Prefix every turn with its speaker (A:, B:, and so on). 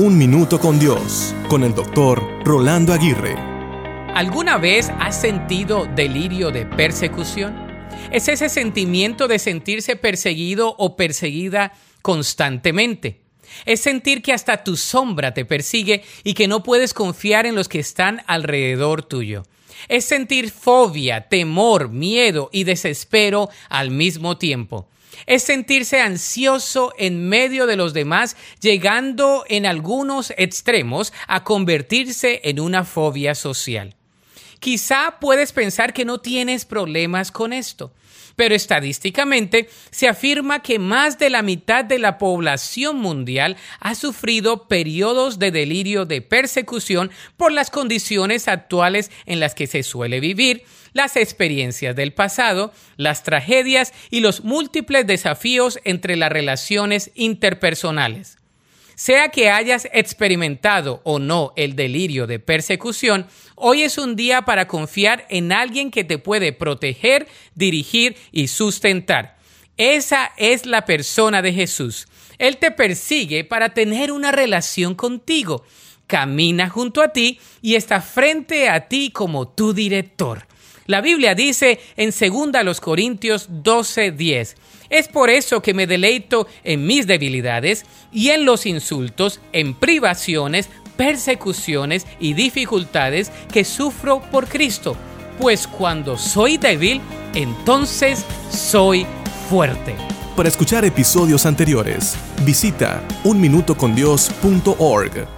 A: Un Minuto con Dios, con el doctor Rolando Aguirre.
B: ¿Alguna vez has sentido delirio de persecución? Es ese sentimiento de sentirse perseguido o perseguida constantemente. Es sentir que hasta tu sombra te persigue y que no puedes confiar en los que están alrededor tuyo. Es sentir fobia, temor, miedo y desespero al mismo tiempo es sentirse ansioso en medio de los demás, llegando en algunos extremos a convertirse en una fobia social. Quizá puedes pensar que no tienes problemas con esto, pero estadísticamente se afirma que más de la mitad de la población mundial ha sufrido periodos de delirio de persecución por las condiciones actuales en las que se suele vivir, las experiencias del pasado, las tragedias y los múltiples desafíos entre las relaciones interpersonales. Sea que hayas experimentado o no el delirio de persecución, hoy es un día para confiar en alguien que te puede proteger, dirigir y sustentar. Esa es la persona de Jesús. Él te persigue para tener una relación contigo. Camina junto a ti y está frente a ti como tu director. La Biblia dice en 2 Corintios 12:10, es por eso que me deleito en mis debilidades y en los insultos, en privaciones, persecuciones y dificultades que sufro por Cristo, pues cuando soy débil, entonces soy fuerte.
A: Para escuchar episodios anteriores, visita unminutocondios.org.